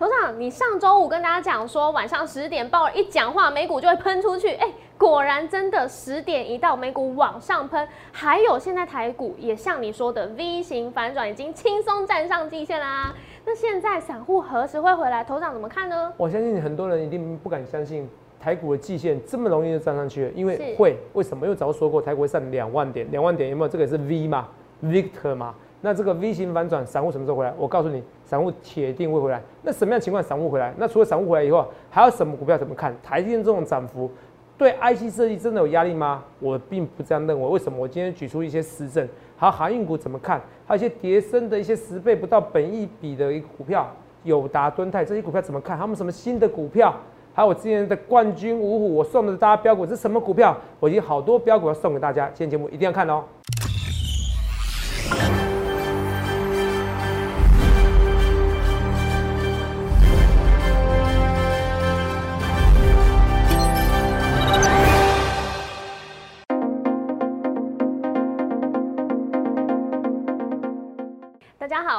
头长，你上周五跟大家讲说晚上十点报一讲话，美股就会喷出去，哎，果然真的十点一到，美股往上喷，还有现在台股也像你说的 V 型反转，已经轻松站上季线啦。那现在散户何时会回来？头长怎么看呢？我相信很多人一定不敢相信台股的季线这么容易就站上去了，因为会为什么？因为早就说过台股会上两万点，两万点有没有？这个也是 V 嘛，Victor 嘛。那这个 V 型反转，散户什么时候回来？我告诉你，散户铁定会回来。那什么样情况散户回来？那除了散户回来以后，还有什么股票怎么看？台积电这种涨幅，对 IC 设计真的有压力吗？我并不这样认为。为什么？我今天举出一些实证。还有航运股怎么看？还有一些叠升的一些十倍不到本一比的一个股票，友达、敦泰这些股票怎么看？他们什么新的股票？还有我之前的冠军五虎，我送的大家标股是什么股票？我已经好多标股要送给大家，今天节目一定要看哦。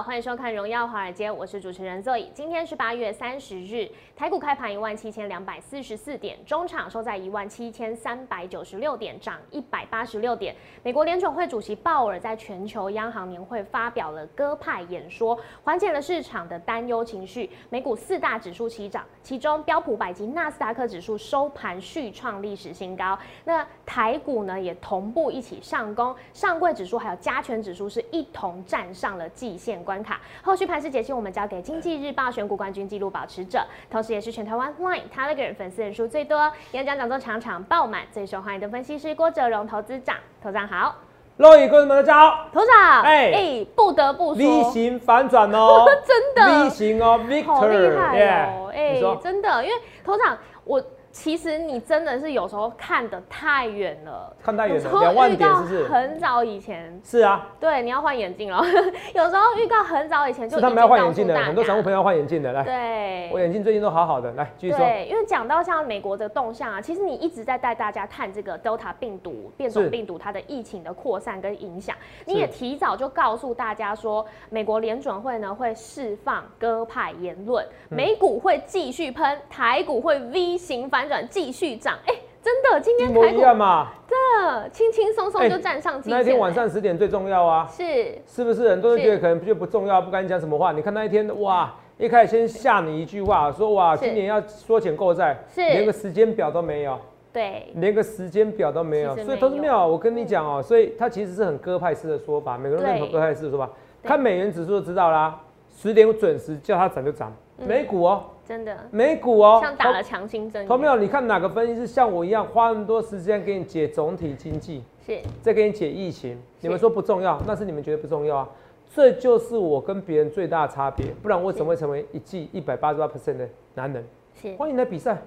欢迎收看《荣耀华尔街》，我是主持人 Zoe。今天是八月三十日，台股开盘一万七千两百四十四点，中场收在一万七千三百九十六点，涨一百八十六点。美国联准会主席鲍尔在全球央行年会发表了鸽派演说，缓解了市场的担忧情绪。美股四大指数齐涨，其中标普百及纳斯达克指数收盘续创历史新高。那台股呢，也同步一起上攻，上柜指数还有加权指数是一同站上了季线关。卡后续盘势解析，我们交给经济日报选股冠军纪录保持者，同时也是全台湾 Line Telegram 粉丝人数最多、演讲讲座场场爆满、最受欢迎的分析师郭哲荣投资长。投长好，各位观众们大家好，头长哎哎，不得不说 V 型反转哦，真的 V 型哦，Victor，好厉害哦，哎，真的，因为头长我。其实你真的是有时候看的太远了，看太远了，两万点是不是？很早以前。是啊，对，你要换眼镜了。有时候预告很早以前就他们要换眼镜的，很多散户朋友要换眼镜的，来，对，我眼镜最近都好好的，来继续说。对，因为讲到像美国的动向啊，其实你一直在带大家看这个 Delta 病毒变种病毒它的疫情的扩散跟影响，你也提早就告诉大家说，美国联准会呢会释放鸽派言论，美股会继续喷，台股会 V 型反转，继续。涨哎，真的，今天台股的轻轻松松就站上。那一天晚上十点最重要啊，是是不是？很多人觉得可能觉得不重要，不敢讲什么话。你看那一天哇，一开始先吓你一句话，说哇，今年要缩减购债，是连个时间表都没有，对，连个时间表都没有，所以都是没有。我跟你讲哦，所以它其实是很鸽派式的说法，每个人认同鸽派式的说法。看美元指数就知道啦，十点准时叫它涨就涨，美股哦。真的美股哦，像打了强心针。同没有？你看哪个分析师像我一样花那么多时间给你解总体经济，是再给你解疫情？你们说不重要，那是你们觉得不重要啊？这就是我跟别人最大的差别。不然我怎么会成为一季一百八十八 percent 的男人？是欢迎来比赛，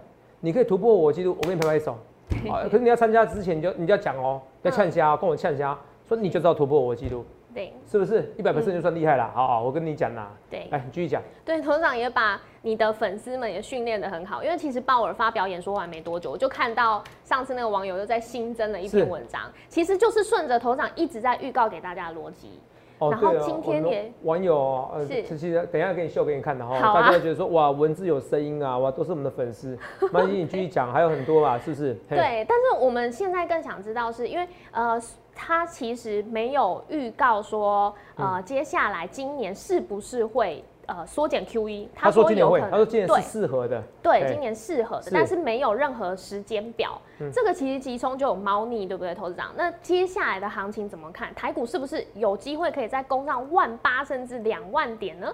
你可以突破我记录，我给你拍拍手。好，可是你要参加之前，你就你就要讲哦，要呛虾，跟我呛虾，说你就知道突破我记录。对，是不是一百 percent 就算厉害了？好好，我跟你讲啦。对，来，你继续讲。对，头长也把你的粉丝们也训练的很好，因为其实鲍尔发表演说完没多久，我就看到上次那个网友又在新增了一篇文章，其实就是顺着头长一直在预告给大家的逻辑。哦，然后今天也网友呃，其实等一下给你秀给你看的哈，大家觉得说哇，文字有声音啊，哇，都是我们的粉丝。曼妮，你继续讲，还有很多吧，是不是？对，但是我们现在更想知道，是因为呃。他其实没有预告说，呃，接下来今年是不是会呃缩减 QE？他说今年会，他说今年是适合的，对，今年适合的，但是没有任何时间表。这个其实集中就有猫腻，对不对，投资长？那接下来的行情怎么看？台股是不是有机会可以再攻上万八甚至两万点呢？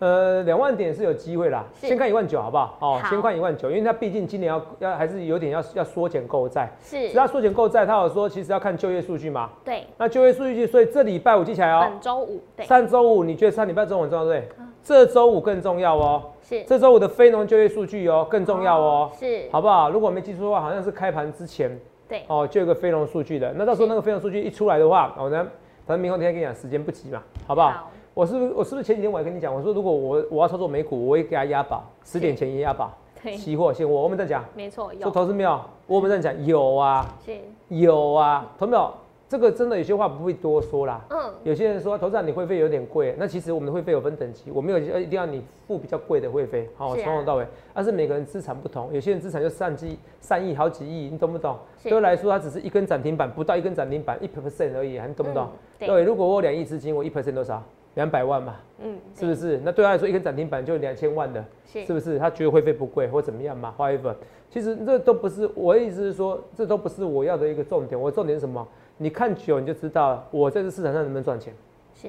呃，两万点是有机会啦，先看一万九好不好？哦，先看一万九，因为它毕竟今年要要还是有点要要缩减购债，是，只要缩减购债，它有说其实要看就业数据嘛。对，那就业数据，所以这礼拜五记起来哦，本周五，对，上周五你觉得上礼拜周五很重要对？这周五更重要哦，是，这周五的非农就业数据哦更重要哦，是，好不好？如果我没记错的话，好像是开盘之前，对，哦，就有个非农数据的，那到时候那个非农数据一出来的话，我呢，反正明后天跟你讲，时间不急嘛，好不好？我是不是我是不是前几天我还跟你讲，我说如果我我要操作美股，我会给他押宝，十点前也押宝，期货现货，我们在讲，没错，有说投资没有，我们在讲有啊，是，有啊，投没有？这个真的有些话不会多说啦。嗯，有些人说投资人你会费有点贵，那其实我们的会费有分等级，我没有一定要你付比较贵的会费，好，从头到尾。但是每个人资产不同，有些人资产就上亿、上亿、好几亿，你懂不懂？对来说，它只是一根涨停板，不到一根涨停板，一 percent 而已，你懂不懂？对，如果我两亿资金，我一 percent 多少？两百万嘛，嗯，是不是？那对他来说，一根涨停板就两千万的，是不是？他觉得会费不贵或怎么样嘛？花一份，其实这都不是我的意思是说，这都不是我要的一个重点。我重点是什么？你看久你就知道，我在这市场上能不能赚钱。是。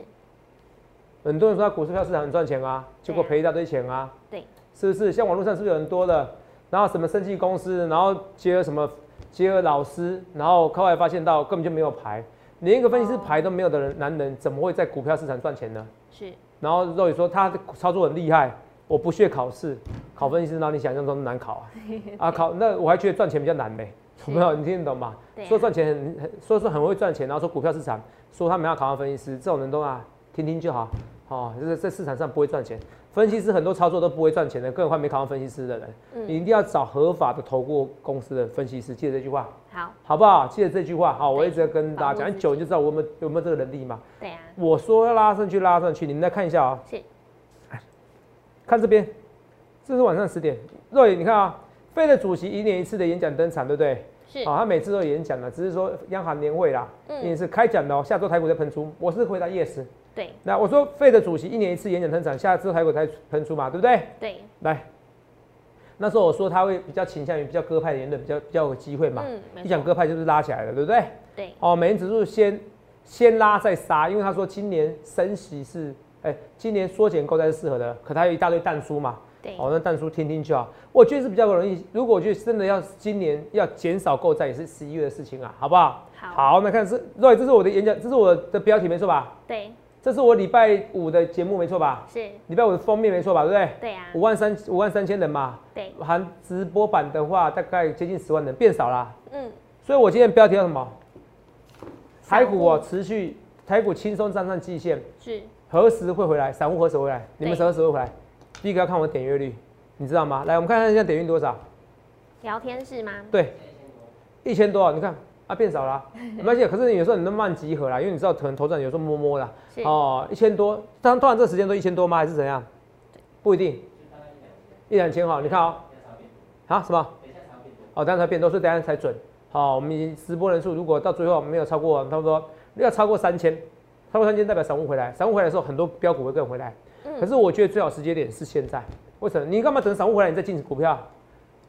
很多人说股市票市场很赚钱啊，结果赔一大堆钱啊。对。是不是？像网络上是不是有很多的？然后什么生技公司，然后接了什么接了老师，然后后来发现到根本就没有牌。连一个分析师牌都没有的人，男人怎么会在股票市场赚钱呢？是。然后肉宇说他操作很厉害，我不屑考试，考分析师，哪里想象中难考啊？啊，考那我还觉得赚钱比较难呗，有没有？你听得懂吗？说赚钱很很，说是很会赚钱，然后说股票市场，说他们要考上分析师，这种人都啊，听听就好，哦，就是在市场上不会赚钱。分析师很多操作都不会赚钱的，更何况没考上分析师的人。嗯，你一定要找合法的投顾公司的分析师。记得这句话，好，好不好？记得这句话，好，我一直在跟大家讲，久你就知道我们有没有这个能力嘛。对啊。我说要拉上去，拉上去，你们来看一下啊。是。看这边，这是晚上十点。若雨，你看啊，费的主席一年一次的演讲登场，对不对？是。好，他每次都有演讲的，只是说央行年会啦，嗯，也是开讲的哦。下周台股再喷出，我是回答 yes。对，那我说费的主席一年一次演讲登场，下次台股才喷出嘛，对不对？对，来，那时候我说他会比较倾向于比较鸽派的言论，比较比较有机会嘛。嗯，一讲鸽派就是拉起来了，对不对？对。哦，美元指数先先拉再杀，因为他说今年升息是，哎，今年缩减购债是适合的，可他有一大堆弹书嘛。对。哦，那弹书听听就好。我觉得是比较容易，如果我觉得真的要今年要减少购债，也是十一月的事情啊，好不好？好。好，那看是，对，这是我的演讲，这是我的标题，没错吧？对。这是我礼拜五的节目，没错吧？是礼拜五的封面，没错吧？对不对？对啊。五万三五万三千人嘛。对。含直播版的话，大概接近十万人，变少啦。嗯。所以我今天标题叫什么？台股哦，持续台股轻松站上季线。是。何时会回来？散户何时回来？你们什么时候回来？第一个要看我的点阅率，你知道吗？来，我们看看现在点阅多少？聊天室吗？对。一千多，你看。它变少了，没关系。可是你有时候你能慢集合啦，因为你知道可能头涨有时候摸摸啦。哦，一千多，当突然这个时间都一千多吗？还是怎样？不一定，一两千哈。你看哦，好什么？哦，等下才变多，所以等下才准。好，我们直播人数如果到最后没有超过，差不多要超过三千，超过三千代表散户回来，散户回来的时候很多标股会跟回来。嗯。可是我觉得最好时间点是现在，为什么？你干嘛等散户回来你再进股票？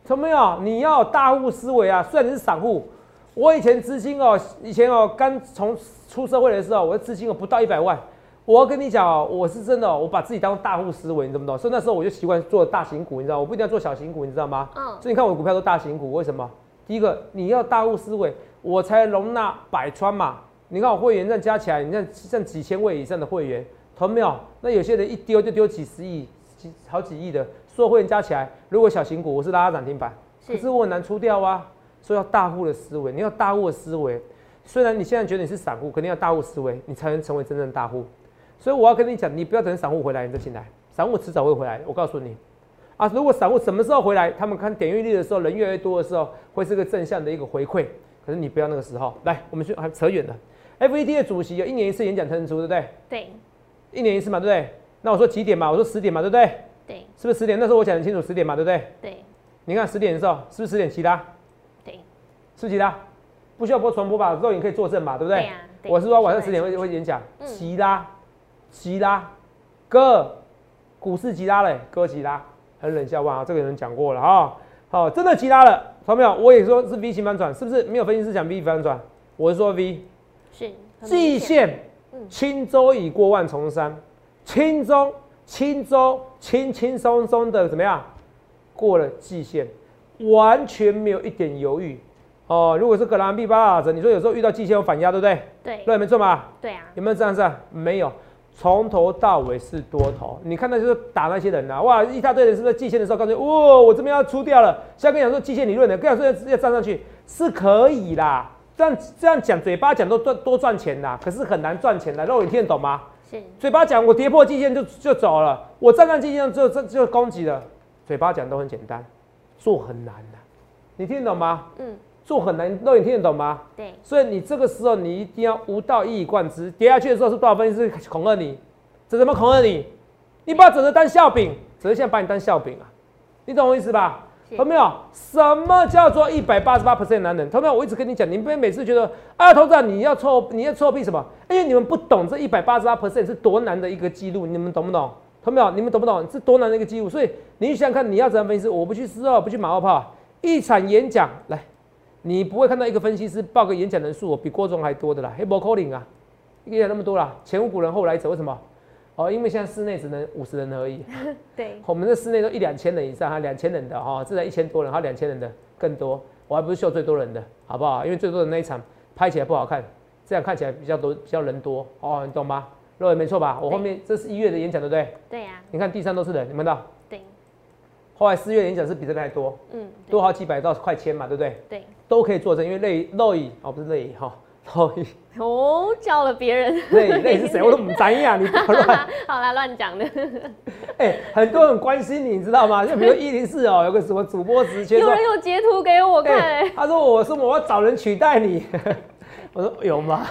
什么呀？你要大户思维啊！虽然你是散户。我以前资金哦，以前哦，刚从出社会的时候，我的资金哦不到一百万。我要跟你讲哦，我是真的，我把自己当大户思维，你懂不懂？所以那时候我就习惯做大型股，你知道，我不一定要做小型股，你知道吗？嗯。所以你看我的股票都大型股，为什么？第一个，你要大户思维，我才容纳百川嘛。你看我会员这样加起来，你看像几千位以上的会员，同没有？那有些人一丢就丢几十亿、几好几亿的，所有会员加起来，如果小型股我是拉涨停板，可是我很难出掉啊。所以要大户的思维，你要大户的思维。虽然你现在觉得你是散户，肯定要大户思维，你才能成为真正的大户。所以我要跟你讲，你不要等散户回来你再进来，散户迟早会回来。我告诉你，啊，如果散户什么时候回来，他们看点阅率的时候，人越来越多的时候，会是个正向的一个回馈。可是你不要那个时候。来，我们去还扯远了。FED 的主席有一年一次演讲推出，对不对？对。一年一次嘛，对不对？那我说几点嘛？我说十点嘛，对不对？对。是不是十点？那时候我讲很清楚，十点嘛，对不对？对。你看十点的时候，是不是十点起的？是其他，不需要播传播吧？肉眼可以作证吧？对不对？我是说晚上十点会会演讲，吉拉，吉拉，哥，股市吉拉嘞，哥吉拉，很冷笑话啊！这个人讲过了啊，好，真的吉拉了，看到没有？我也说是 V 型反转，是不是？没有分析师讲 V 反转，我是说 V，是季线，轻舟已过万重山，轻舟，轻舟，轻轻松松的怎么样？过了季线，完全没有一点犹豫。哦，如果是格兰币八二折，你说有时候遇到季线有反压，对不对？对，对，没错嘛。对啊。有没有这样子？没有，从头到尾是多头。你看到就是打那些人啊，哇，一大堆人是不是季线的时候告诉你，哇，我这边要出掉了。现在跟你讲说季线理论的，跟你讲说要站上去是可以啦。这样这样讲，嘴巴讲都赚多赚钱啦，可是很难赚钱的。肉眼听得懂吗？是。嘴巴讲我跌破季线就就走了，我站上季线就就就攻击了。嘴巴讲都很简单，做很难的。你听得懂吗？嗯。做很难，肉眼听得懂吗？对。所以你这个时候你一定要无道一以贯之，跌下去的时候是多少分析师恐吓你？这怎么恐吓你？你把整个当笑柄，只是现在把你当笑柄啊！你懂我意思吧？有没有？什么叫做一百八十八 percent 男人？同没有？我一直跟你讲，你不要每次觉得啊，头长你要臭，你要臭屁什么？因为你们不懂这一百八十八 percent 是多难的一个记录，你们懂不懂？同没有？你们懂不懂？是多难的一个记录？所以你想想看，你要怎样分析？我不去试哦，不去马后炮，一场演讲来，你不会看到一个分析师报个演讲人数比郭总还多的啦，黑博 calling 啊，演讲那么多啦，前无古人后来者，为什么？哦，因为现在室内只能五十人而已。对，我们的室内都一两千人以上，哈两千人的哈，至少一千多人，还有两千人的更多。我还不是秀最多人的，好不好？因为最多的那一场拍起来不好看，这样看起来比较多，比较人多哦，你懂吗？各位没错吧？我后面这是一月的演讲，对不对？对呀。你看地上都是人，你们到？对。后来四月演讲是比这个还多，嗯，多好几百到快千嘛，对不对？对。都可以作证，因为泪泪影哦，不是泪影哈。哦，叫了别人，那那是谁？我都不知呀，你不 要乱。好啦，乱讲的。哎，很多人关心你，你知道吗？就比如一零四哦，有个什么主播直接有人有截图给我看，他说我说我要找人取代你，我说有吗？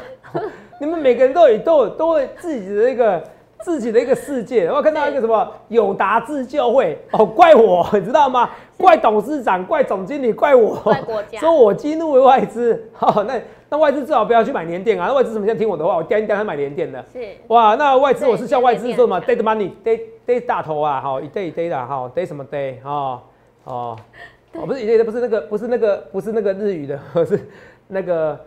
你们每个人都有都有都有自己的那个。自己的一个世界，我看到一个什么友达自救会哦，怪我，你知道吗？怪董事长，怪总经理，怪我，怪国家，说我激怒了外资。好，那那外资最好不要去买联电啊。那外资怎么现在听我的话？我掂一掂他买联电的。是哇，那外资我是叫外资说嘛，day money，day day 大头啊，好一 day 一 day 的，好 day 什么 day 哈哦哦，不是一 day 的，不是那个，不是那个，不是那个日语的，是那个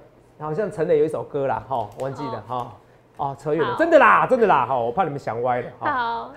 好像陈磊有一首歌啦，哈，忘记了哈。哦，扯远了，真的啦，真的啦，好，我怕你们想歪了。好，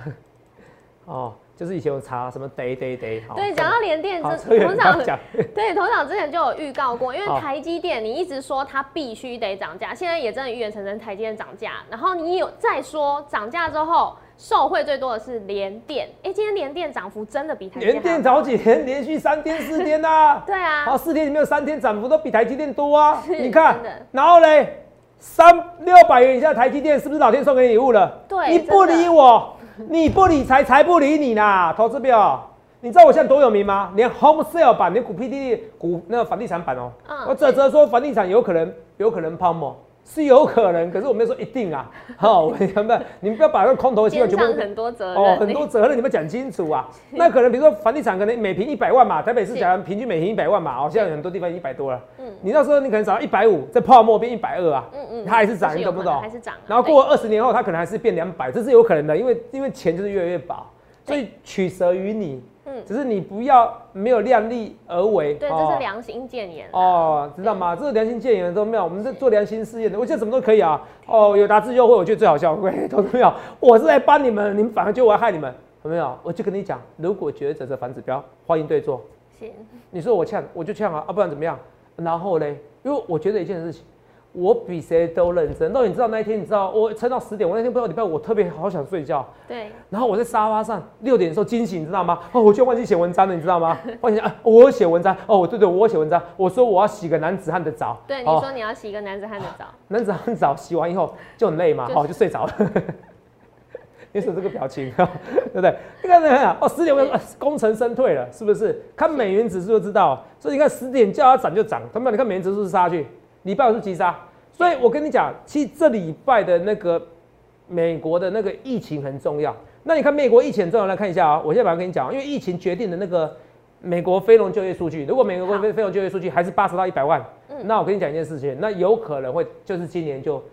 哦，就是以前我查什么 day day day。对，讲到联电，这头长 对头场之前就有预告过，因为台积电你一直说它必须得涨价，现在也真的预言成真，台积电涨价。然后你有再说涨价之后受惠最多的是联电，哎，今天联电涨幅真的比台积联电早几天连续三天四天呐，对啊，好四天里面有三天涨幅都比台积电多啊，你看，然后嘞。三六百元以下台积电是不是老天送给你礼物了？对，你不理我，你不理财，财不理你啦，投资表。你知道我现在多有名吗？连 home sale 版，连股 P D D 股那个房地产版哦，我只能说房地产有可能有可能泡沫。是有可能，可是我没有说一定啊。好，你们你们不要把那个空头希望全部很多责任哦，很多责任你们讲清楚啊。那可能比如说房地产可能每平一百万嘛，台北市讲平均每平一百万嘛，哦，现在很多地方一百多了。嗯，你到时候你可能涨到一百五，这泡沫变一百二啊。嗯嗯，它还是涨，你懂不懂？还是涨。然后过二十年后，它可能还是变两百，这是有可能的，因为因为钱就是越来越薄，所以取舍于你。嗯，只是你不要没有量力而为。对，这是良心谏言。哦，知道吗？这是良心谏言都没有。我们是做良心事业的，我觉得什么都可以啊。哦，有达自救会，我觉得最好笑。喂，投资没有？我是来帮你们，你们反而觉得我要害你们，有没有？我就跟你讲，如果觉得这反指标，欢迎对坐。行。你说我呛，我就呛啊，啊，不然怎么样？然后嘞，因为我觉得一件事情。我比谁都认真。那你知道那一天，你知道我撑到十点。我那天不知道礼拜五，我特别好想睡觉。对。然后我在沙发上六点的时候惊醒，你知道吗？哦，我就忘记写文章了，你知道吗？忘记啊，我写文章。哦，对对，我写文章。我说我要洗个男子汉的澡。对，你说你要洗一个男子汉的澡。男子汉澡洗完以后就很累嘛，哦，就睡着了。你说这个表情，对不对？你看那哦，十点功成身退了，是不是？看美元指数就知道。所以你看十点叫它涨就涨，他们你看美元指数是杀去，礼拜五是急杀。所以我跟你讲，其实这礼拜的那个美国的那个疫情很重要。那你看美国疫情很重要，来看一下啊。我现在马上跟你讲，因为疫情决定的那个美国非农就业数据，如果美国非非农就业数据还是八十到一百万，那我跟你讲一件事情，那有可能会就是今年就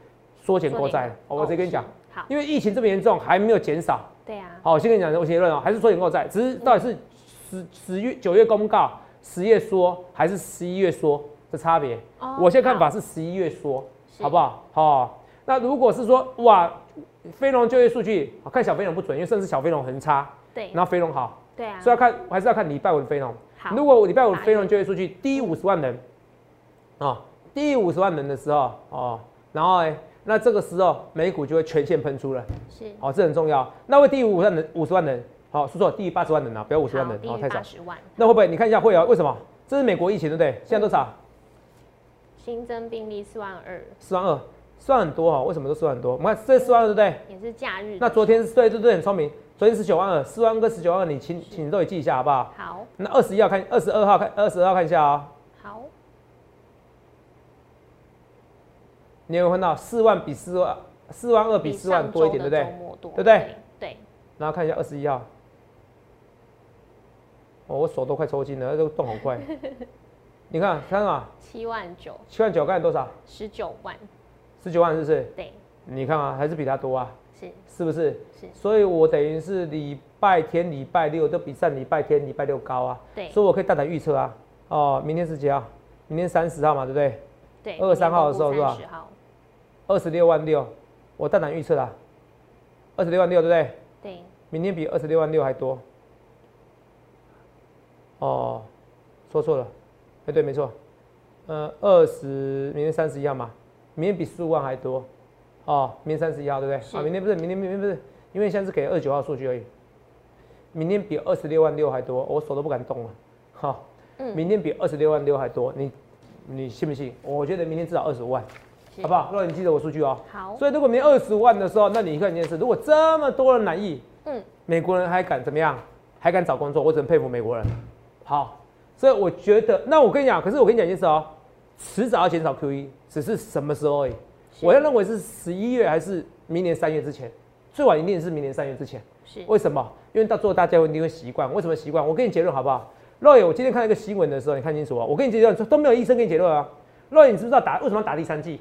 缩减国债。我直接跟你讲，好，因为疫情这么严重，还没有减少。对呀。好，我先跟你讲我结论哦，还是缩减国债，只是到底是十十月九月公告十月说还是十一月说的差别。我现在看法是十一月缩。好不好？好，那如果是说哇，非农就业数据看小非农不准，因为甚至小非农很差。对，然后非农好。对啊。所以要看，还是要看礼拜五的非农。好。如果礼拜五非农就业数据低五十万人，啊，低五十万人的时候，哦，然后哎，那这个时候美股就会全线喷出了。是。哦，这很重要。那会低于五十万人，五十万人，好，说错，低于八十万人啊，不要五十万人，哦，太少。万。那会不会？你看一下会啊？为什么？这是美国疫情，对不对？现在多少？新增病例四万二，四万二算很多哈？为什么都算很多？我们看这四万二对不对？也是假日。那昨天是对对对，很聪明。昨天十九万二，四万跟十九万二，你请请都给记一下好不好？好。那二十一号看，二十二号看，二十二号看一下啊。好。你有看到四万比四万四万二比四万多一点，对不对？对不对？对。然后看一下二十一号，哦，我手都快抽筋了，这个动好快。你看，看啊，七万九，七万九，看多少？十九万，十九万是不是？对。你看啊，还是比他多啊。是。是不是？是。所以我等于是礼拜天、礼拜六都比上礼拜天、礼拜六高啊。对。所以我可以大胆预测啊。哦，明天是几号？明天三十号嘛，对不对？对。二十三号的时候是吧？二十六万六，我大胆预测啊。二十六万六，对不对？对。明天比二十六万六还多。哦，说错了。哎，对，没错。呃，二十，明天三十一号嘛，明天比十五万还多。哦，明天三十一号，对不对？啊，明天不是，明天明天不是，因为现在是给二九号数据而已。明天比二十六万六还多，我手都不敢动了。好，嗯，明天比二十六万六还多，你你信不信？我觉得明天至少二十五万。好不好？如果你记得我数据哦。好。所以如果明二十五万的时候，那你看一件事：如果这么多人满意，嗯，美国人还敢怎么样？还敢找工作？我只能佩服美国人。好，所以我觉得，那我跟你讲，可是我跟你讲一件事哦，迟早要减少 QE，只是什么时候而已。我要认为是十一月还是明年三月之前，最晚一定是明年三月之前。是。为什么？因为到最后大家一定会习惯。为什么习惯？我给你结论好不好？若野，我今天看一个新闻的时候，你看清楚啊！我给你结论，都没有医生给你结论啊。若野，你知不知道打为什么要打第三剂？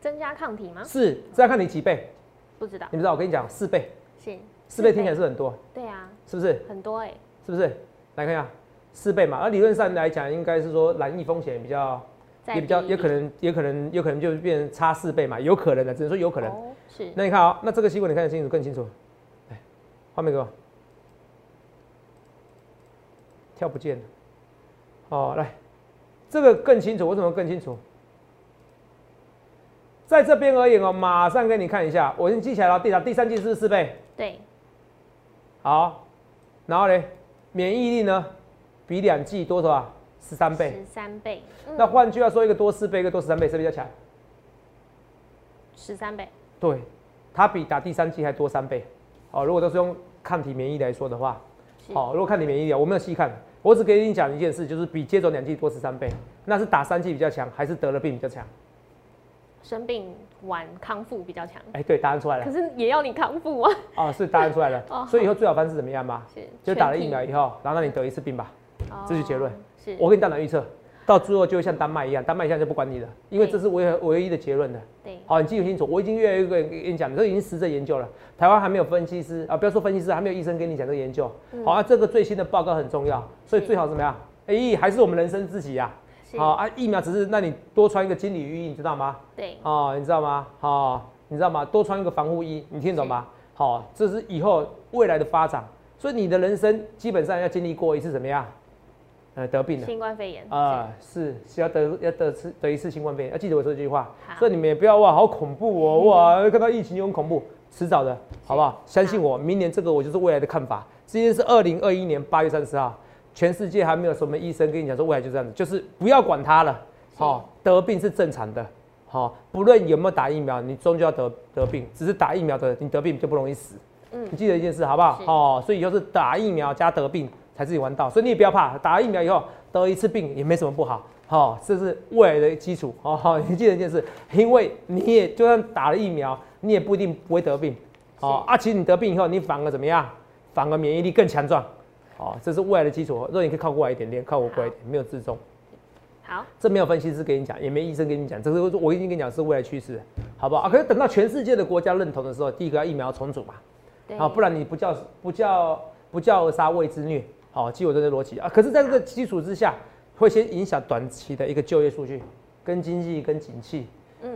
增加抗体吗？是，增加抗体几倍？不知道。你不知道？我跟你讲，四倍。是。四倍听起来是很多。对啊。是不是？很多哎。是不是？来看一下，四倍嘛。而理论上来讲，应该是说染疫风险比较，也比较，也可能，也可能，有可能就变成差四倍嘛，有可能的，只能说有可能。是。那你看啊，那这个新闻你看得清楚更清楚。来，画面给我。跳不见了。哦，来，这个更清楚，为什么更清楚？在这边而言哦，马上给你看一下，我先记起来了。第三第三季是四倍，对，好，然后呢，免疫力呢，比两季多少啊？十三倍，十三倍。那换句话说，一个多四倍，一个多十三倍，谁比较强？十三倍。对，它比打第三季还多三倍。哦，如果都是用抗体免疫来说的话，好，如果抗体免疫力，我没有细看，我只给你讲一件事，就是比接种两剂多十三倍，那是打三剂比较强，还是得了病比较强？生病晚康复比较强。哎，对，答案出来了。可是也要你康复啊。哦，是答案出来了。哦。所以以后最好方式怎么样吧？是。就打了疫苗以后，然后让你得一次病吧。哦。这是结论。是。我跟你大胆预测，到最后就会像丹麦一样，丹麦一样就不管你了，因为这是唯唯一的结论的。对。好，你记清楚，我已经越来越跟你讲，这已经实证研究了。台湾还没有分析师啊，不要说分析师，还没有医生跟你讲这个研究。好啊，这个最新的报告很重要，所以最好怎么样？哎，还是我们人生自己呀。好啊，疫苗只是让你多穿一个金缕衣，你知道吗？对。哦，你知道吗？好，你知道吗？多穿一个防护衣，你听懂吗？好，这是以后未来的发展，所以你的人生基本上要经历过一次怎么样？呃，得病了新冠肺炎啊，是是要得要得次得一次新冠肺炎，要记得我说这句话。所以你们也不要哇，好恐怖哦，哇，看到疫情就很恐怖，迟早的，好不好？相信我，明年这个我就是未来的看法。今天是二零二一年八月三十号。全世界还没有什么医生跟你讲说未来就这样子，就是不要管它了。好，得病是正常的。好，不论有没有打疫苗，你终究要得得病。只是打疫苗的，你得病就不容易死。嗯，你记得一件事好不好？哦，所以就是打疫苗加得病才自己玩到。所以你也不要怕，打了疫苗以后得一次病也没什么不好。好，这是未来的基础。好，你记得一件事，因为你也就算打了疫苗，你也不一定不会得病。哦，啊，其实你得病以后，你反而怎么样？反而免疫力更强壮。哦，这是未来的基础。如果你可以靠过来一点点，靠我过来一点，没有自重。好，这没有分析师跟你讲，也没医生跟你讲，这是我已经跟你讲是未来趋势，好不好？啊，可是等到全世界的国家认同的时候，第一个要疫苗重组嘛，啊，不然你不叫不叫不叫杀未之虐，好，基于这些逻辑啊。可是在这个基础之下，会先影响短期的一个就业数据、跟经济、跟景气、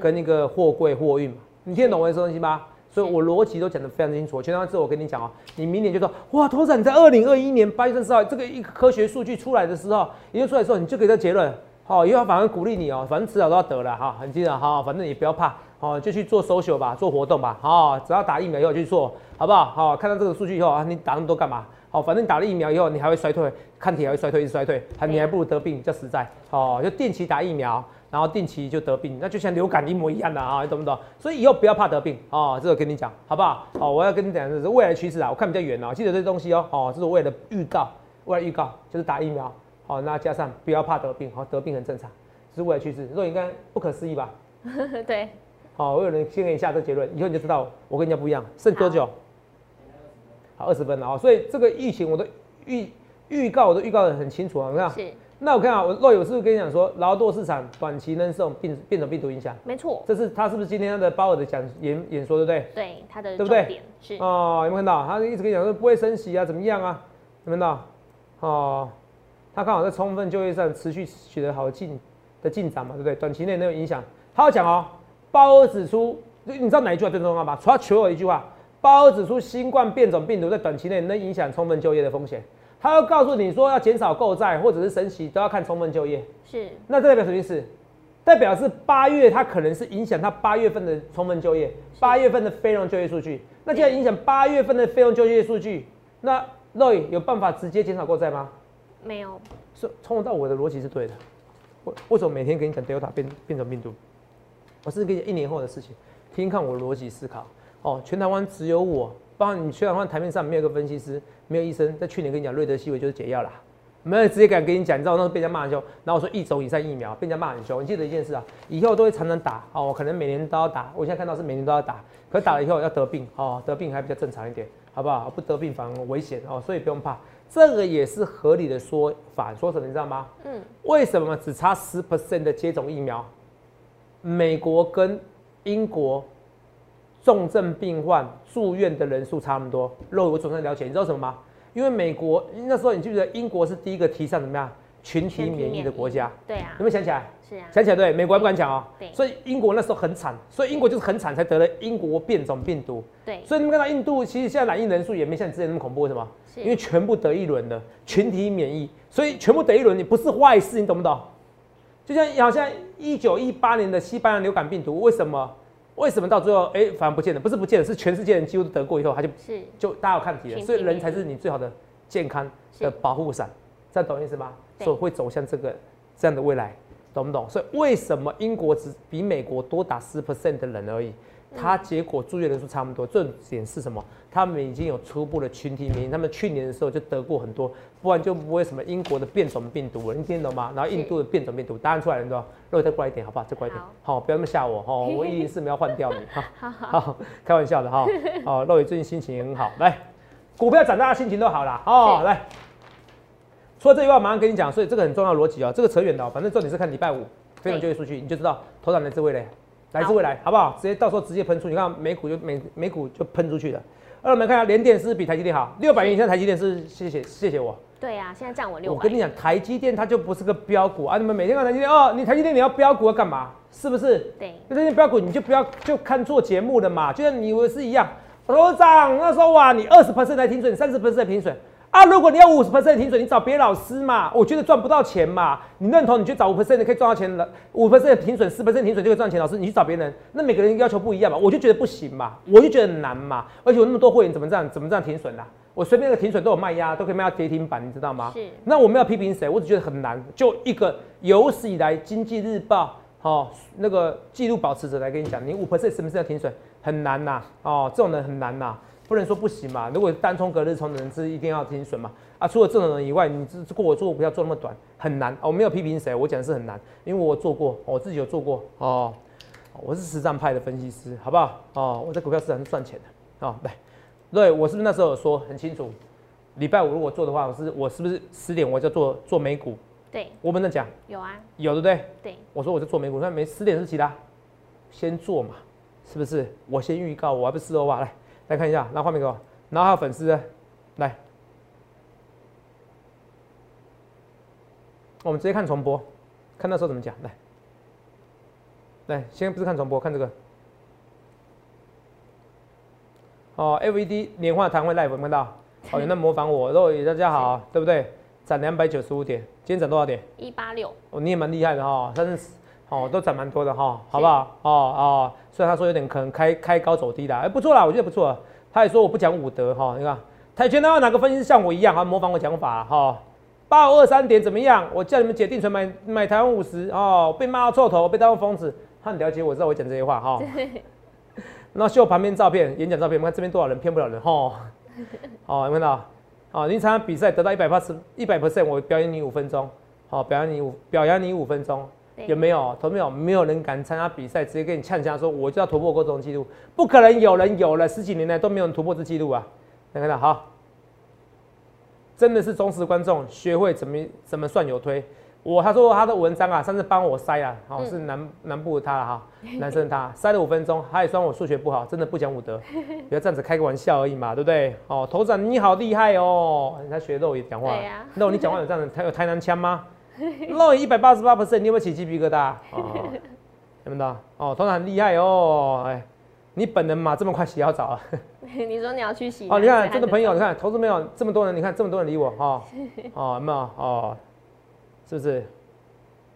跟那个货柜货运嘛。你听得懂我说东西吗？所以我逻辑都讲得非常清楚。前段时间我跟你讲哦，你明年就说哇，头仔你在二零二一年八月三十号这个一个科学数据出来的时候，研究出来的时候，你就给这结论，好，以后反而鼓励你哦，反正迟早都要得了哈，很记得哈，反正也不要怕，好，就去做 social 吧，做活动吧，好，只要打疫苗以后去做，好不好？好，看到这个数据以后啊，你打那么多干嘛？好，反正打了疫苗以后，你还会衰退，抗体还会衰退，一直衰退，还你还不如得病比较实在，哦，就定期打疫苗。然后定期就得病，那就像流感一模一样的啊，你懂不懂？所以以后不要怕得病啊，这个跟你讲好不好？好，我要跟你讲的是未来趋势啊，我看比较远哦，记得这东西哦，哦，这是未来预告，未来预告就是打疫苗，好，那加上不要怕得病，好，得病很正常，这是未来趋势。若应该不可思议吧？对。好，我有人先给你下这结论，以后你就知道我跟人家不一样。剩多久？好，二十分了啊！所以这个疫情我都预预告，我都预告的很清楚啊。你看，是。那我看啊，我若有是不是跟你讲说，劳动市场短期能受病变种病毒影响？没错。这是他是不是今天他的鲍尔的讲演演说，对不对？对，他的对不对？是。哦，有没有看到？他一直跟你讲说不会升息啊，怎么样啊？有没有看到？哦，他刚好在充分就业上持续取得好进的进展嘛，对不对？短期内没有影响。他要讲哦。鲍尔指出，你知道哪一句话最重要吗？除了求我一句话，鲍尔指出新冠变种病毒在短期内能影响充分就业的风险。他要告诉你说，要减少购债或者是升息，都要看充分就业。是。那这代表什么意思？代表是八月它可能是影响它八月份的充分就业，八月份的非农就业数据。那既然影响八月份的非农就业数据，那 Roy 有办法直接减少购债吗？没有。是从头到我的逻辑是对的。为为什么每天跟你讲 Delta 变变种病毒？我是跟你一年后的事情，听看我逻辑思考哦。全台湾只有我，包括你全台湾台面上没有个分析师，没有医生。在去年跟你讲瑞德西韦就是解药啦，没有直接敢跟你讲，你知道那时候被人家骂很凶。然后我说一种以上疫苗被人家骂很凶。你记得一件事啊，以后都会常常打哦，我可能每年都要打。我现在看到是每年都要打，可打了以后要得病哦，得病还比较正常一点，好不好？不得病反而危险哦，所以不用怕。这个也是合理的说法，说什么你知道吗？嗯，为什么只差十 percent 的接种疫苗？美国跟英国重症病患住院的人数差那么多，肉我总算了解，你知道什么吗？因为美国那时候你记不记得英国是第一个提倡怎么样群体免疫的国家？对啊，有没有想起来？是啊，想起来对，美国还不敢讲哦。对，所以英国那时候很惨，所以英国就是很惨才得了英国变种病毒。对，所以你们看到印度其实现在染疫人数也没像之前那么恐怖，为什么？因为全部得一轮的群体免疫，所以全部得一轮你不是坏事，你懂不懂？就像好像一九一八年的西班牙流感病毒，为什么为什么到最后哎反而不见了？不是不见了，是全世界人几乎都得过以后，他就就大家有抗体了。所以人才是你最好的健康的保护伞，这样懂意思吗？所以会走向这个这样的未来，懂不懂？所以为什么英国只比美国多打十 percent 的人而已？他结果住院人数差不多，重点是什么？他们已经有初步的群体免疫，他们去年的时候就得过很多，不然就不会什么英国的变种病毒了，你听懂吗？然后印度的变种病毒，答案出来了，你知道肉再过来一点，好不好？再过来一点，好，不要那么吓我哈，我一定是没有换掉你 哈，好，开玩笑的哈，哦，肉宇最近心情也很好，来，股票涨，大家心情都好了，哦，来，除了这句话，马上跟你讲，所以这个很重要逻辑啊，这个扯远了，反正重点是看礼拜五非农就业数据，你就知道头涨的这位嘞。来自未来，好不好？直接到时候直接喷出，你看美股就美美股就喷出去了。二我们看一下联电是比台积电好，六百元以下台积电是谢谢谢谢我。对呀，现在占我六百。我跟你讲，台积电它就不是个标股啊！你们每天看台积电哦，你台积电你要标股要干嘛？是不是？对。那这些标股你就不要就看做节目的嘛，就像你以为是一样。罗长那时候哇，你二十 percent 来停损，三十 percent 来停损。啊，如果你要五十 percent 停损，你找别的老师嘛？我觉得赚不到钱嘛。你认同？你去找五 percent 的可以赚到钱了，五 percent 停损，四 percent 停损就可以赚钱。老师，你去找别人，那每个人要求不一样嘛。我就觉得不行嘛，我就觉得很难嘛。而且我那么多会员，怎么这样？怎么这样停损啦？我随便那个停损都有卖压，都可以卖到跌停板，你知道吗？是。那我们要批评谁？我只觉得很难。就一个有史以来经济日报哦那个记录保持者来跟你讲，你五 percent 什么时候停损很难呐？哦，这种人很难呐。不能说不行嘛？如果单冲隔日冲的人是一定要停损嘛？啊，除了这种人以外，你这过我做不要做那么短，很难。我没有批评谁，我讲的是很难，因为我做过，我自己有做过哦。我是实战派的分析师，好不好？哦，我在股票市场是赚钱的。哦，来，对我是不是那时候有说很清楚？礼拜五如果做的话，我是我是不是十点我就做做美股？对，我们在讲有啊，有对不对？对，我说我在做美股，那没十点是其他，先做嘛，是不是？我先预告，我还不是说话来。来看一下，拿画面给我，然后还有粉丝，来，我们直接看重播，看那时候怎么讲，来，来，先不是看重播，看这个，哦，LED 年化谈会 live 看到，哦，有人模仿我，肉大家好，对不对？涨两百九十五点，今天涨多少点？一八六，哦，你也蛮厉害的哈，但是，哦，都涨蛮多的哈，好不好？哦哦。虽然他说有点可能开开高走低的，哎，不错啦，我觉得不错。他也说我不讲武德哈，你看跆拳道哪个分析师像我一样，还模仿我讲法哈？八五二三点怎么样？我叫你们解定存买买台湾五十哦，被骂到臭头，被当疯子。他很了解我，知道我讲这些话哈。那秀旁边照片，演讲照片，我看这边多少人骗不了人哈。哦，有看到？哦，你参加比赛得到一百八十一百 percent，我表演你五分钟，好，表扬你五表扬你五分钟。有没有？投没有？没有人敢参加比赛，直接跟你呛呛说我就要突破过这种记录，不可能有人有了十几年来都没有人突破这记录啊！看到好，真的是忠实观众，学会怎么怎么算有推。我他说他的文章啊，上次帮我筛啊，好是南南部的他了哈，男生他筛了五分钟，他也说我数学不好，真的不讲武德，不要这样子开个玩笑而已嘛，对不对？哦，头长你好厉害哦，你在学肉也讲话，肉你讲话有这样子，他有台南腔吗？肉一百八十八 percent，你有没有起鸡皮疙瘩？哦，有没有？哦，头长很厉害哦，哎，你本人嘛这么快洗好澡啊？你说你要去洗？哦，你看这个朋友，你看投资朋友这么多人，你看这么多人理我哈，哦，有没有？哦。是不是？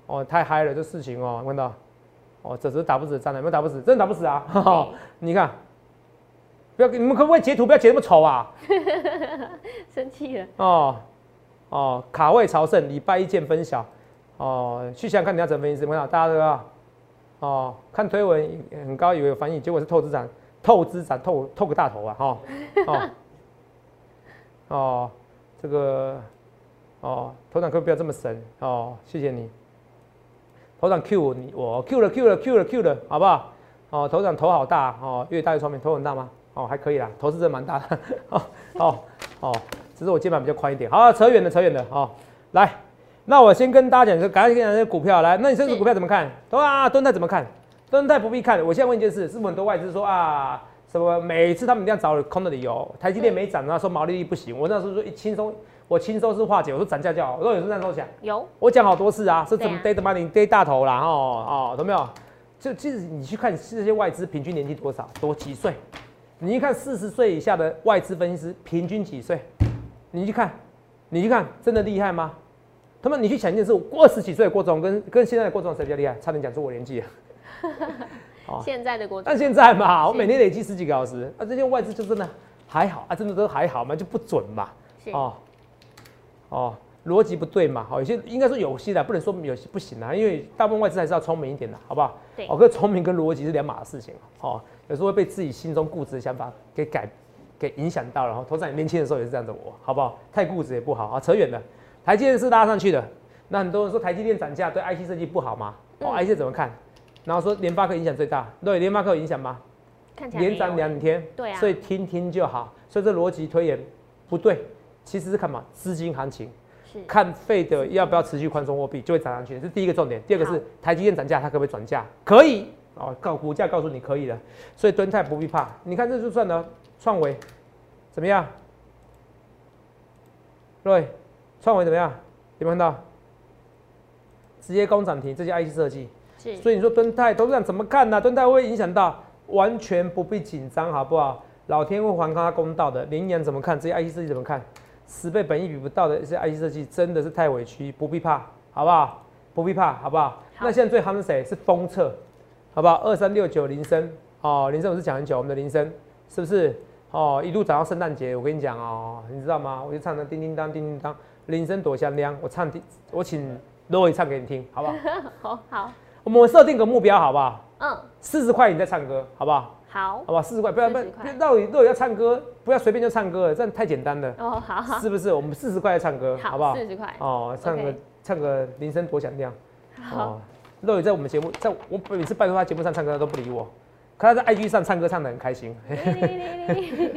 哦，太嗨了，这事情哦，看到？哦，这只是打不死的战有没有打不死？真的打不死啊！你看，不要，你们可不可以截图？不要截那么丑啊！生气了。哦哦，卡位朝圣，礼拜一见分晓。哦，去想看你要怎么分析？怎么样？大家都要。哦，看推文很高，以为有翻译，结果是透支展，透支展，透透个大头啊！哈。哦。哦，这个。哦，头长可不要这么神哦，谢谢你。头长 Q 你我 Q 了 Q 了 Q 了 Q 了，好不好？哦，头长头好大哦，越大越聪明，头很大吗？哦，还可以啦，头是真的蛮大的。哦 哦哦，只是我肩膀比较宽一点。好，扯远了扯远了哦。来，那我先跟大家讲，就赶紧讲这股票来。那你这支股票怎么看？对啊，蹲泰怎么看？蹲泰不必看。我现在问一件事，是不是很多外资说啊，什么每次他们一定要找空的理由？台积电没涨啊，说毛利率不行。我那时候说一轻松。我轻松是化解，我说涨价就好。我说有是那时候讲，有，我讲好多次啊，是怎么 day money day 大头啦，哦哦，懂没有？就其实你去看这些外资平均年纪多少，多几岁？你一看四十岁以下的外资分析师平均几岁？你去看，你去看，真的厉害吗？他们你去想一件事，过二十几岁的郭总跟跟现在的郭总谁比较厉害？差点讲出我年纪。哦，现在的郭总，但现在嘛，我每天累积十几个小时，啊，这些外资就真的还好啊，真的都还好嘛，就不准嘛，哦。哦，逻辑不对嘛？好，有些应该说有些的，不能说有些不行啊，因为大部分外资还是要聪明一点的，好不好？对。哦，可聪明跟逻辑是两码事情哦。有时候会被自己心中固执的想法给改，给影响到了。哈，头仔年轻的时候也是这样子，我好不好？太固执也不好啊。扯远了，台积电是拉上去的。那很多人说台积电涨价对 IC 设计不好吗？哦，IC 怎么看？然后说联发科影响最大，对，联发科有影响吗？看起来连涨两天，对啊。所以听听就好。所以这逻辑推演不对。其实是看嘛资金行情，是看费的要不要持续宽松货币就会涨上去，这是第一个重点。第二个是台积电涨价，它可不可以转价？可以哦，告股价告诉你可以的，所以蹲泰不必怕。你看这就算了，创维怎么样？对，创维怎么样？有没有看到？直接攻涨停，这些 IC 设计。所以你说蹲泰董事长怎么看呢？蹲泰会影响到？完全不必紧张，好不好？老天会还他公道的。羚羊怎么看？这些 IC 设计怎么看？十倍本益比不到的一些 IC 设计真的是太委屈，不必怕，好不好？不必怕，好不好？那现在最夯是谁？是封测，好不好？二三六九铃声哦，铃声我是讲很久，我们的铃声是不是？哦，一路涨到圣诞节，我跟你讲哦，你知道吗？我就唱的叮叮当，叮叮当，铃声多响亮。我唱，我请 Roy 唱给你听，好不好？好好，我们设定个目标，好不好？嗯，四十块你再唱歌，好不好？好，好吧，四十块，不要不要，到底到底要唱歌，不要随便就唱歌，这样太简单了。哦，好，是不是？我们四十块唱歌，好不好？四十块，哦，唱个唱个铃声多响亮。好，肉宇在我们节目，在我每次拜托他节目上唱歌，他都不理我。可他在 IG 上唱歌唱的很开心。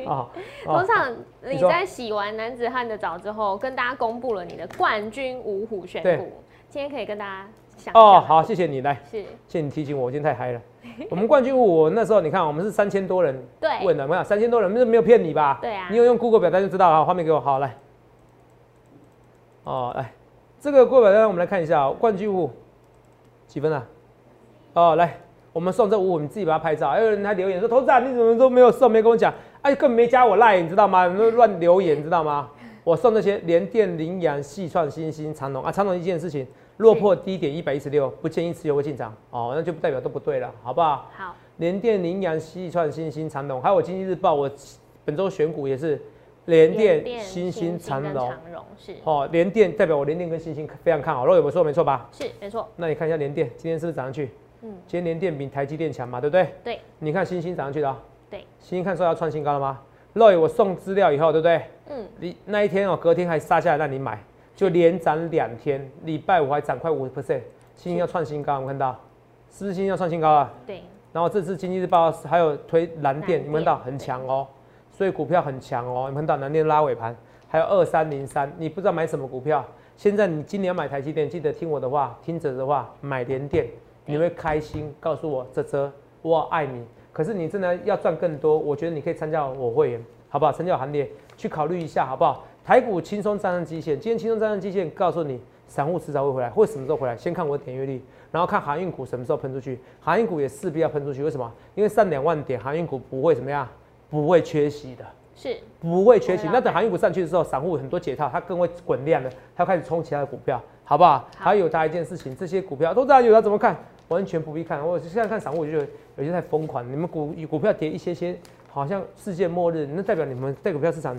啊，通常你在洗完男子汉的澡之后，跟大家公布了你的冠军五虎选股，今天可以跟大家。哦，好，谢谢你来，是，谢谢你提醒我，我今天太嗨了。我们冠军我那时候你看，我们是三千多人问的，没有三千多人，没有没有骗你吧？对啊，你有用 Google 表单就知道了，画面给我，好来。哦，来，这个 Google 表单我们来看一下，冠军五几分啊？哦，来，我们送这五，你自己把它拍照。还有人还留言说，投资人你怎么都没有送，没跟我讲，哎，根本没加我赖，你知道吗？都乱留言，知道吗？我送那些联电、羚羊、细创、新星、长隆啊，长隆一件事情。落破低点一百一十六，不建议持有或进场哦，那就不代表都不对了，好不好？好。联电、羚羊、西川、新兴、长隆，还有我经济日报，我本周选股也是联电、新兴、长隆。是。哦，联电代表我联电跟新兴非常看好，若有没错没错吧？是没错。那你看一下联电今天是不是涨上去？嗯。今天联电比台积电强嘛，对不对？对。你看星星涨上去的。对。星星看说要创新高了吗？若有我送资料以后，对不对？嗯。你那一天哦，隔天还杀下来让你买。就连涨两天，礼拜五还涨快五十 percent，星星要创新高，我们看到是不是星星要创新高啊？对。然后这次经济日报还有推蓝电，你们看到很强哦，所以股票很强哦。你们看到蓝电拉尾盘，还有二三零三，你不知道买什么股票？现在你今年买台积电，记得听我的话，听者的话，买联电，你会开心。告诉我，泽泽，我爱你。可是你真的要赚更多，我觉得你可以参加我会员，好不好？参加行列去考虑一下，好不好？台股轻松站上基线，今天轻松站上基线，告诉你，散户迟早会回来，会什么时候回来？先看我的点阅率，然后看航运股什么时候喷出去，航运股也势必要喷出去。为什么？因为上两万点，航运股不会怎么样，不会缺席的。是不会缺席。那等航运股上去的时候，散户很多解套，它更会滚量的，它开始冲其他的股票，好不好？还有大一件事情，这些股票都知道有它怎么看，完全不必看。我现在看散户，我就觉得有些太疯狂。你们股股票跌一些些，好像世界末日，那代表你们在股票市场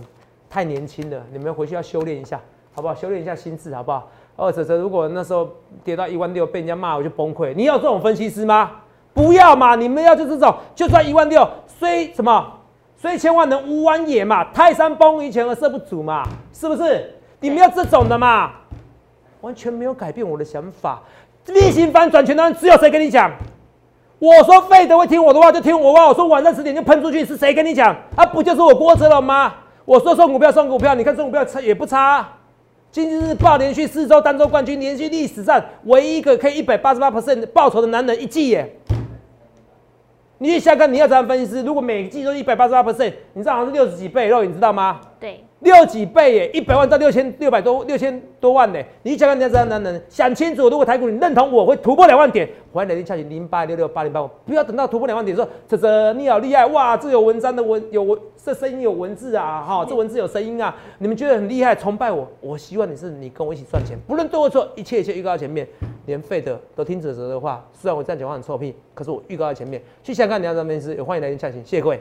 太年轻了。你们回去要修炼一下，好不好？修炼一下心智，好不好？二者者，如果那时候跌到一万六，被人家骂，我就崩溃。你要这种分析师吗？不要嘛！你们要就这种，就算一万六，虽什么？虽千万能无完也嘛，泰山崩于前而色不足嘛，是不是？你们要这种的嘛，完全没有改变我的想法。例行翻转，全台只有谁跟你讲？我说费德会听我的话就听我话，我说晚上十点就喷出去，是谁跟你讲？啊，不就是我郭哲了吗？我说送股票送股票，你看送股票差也不差。经济日报连续四周单周冠军，连续历史上唯一一个可以一百八十八 percent 报酬的男人，一季耶。你去想看，你要怎样分析师？如果每季都一百八十八 percent，你这好像是六十几倍肉，你知道吗？对。六几倍耶，一百万到六千六百多六千多万呢？你想看你要怎样能能想清楚？如果台股你认同我会突破两万点，欢迎来电洽询零八六六八零八五，不要等到突破两万点说这这你好厉害哇！这有文章的文有文，这声音有文字啊哈，这文字有声音啊，你们觉得很厉害，崇拜我，我希望你是你跟我一起赚钱，不论对或错，一切一切预告在前面，连废的都听哲哲的话。虽然我这样讲话很臭屁，可是我预告在前面。去想看你要怎么分析，也欢迎来电洽询，谢谢各位。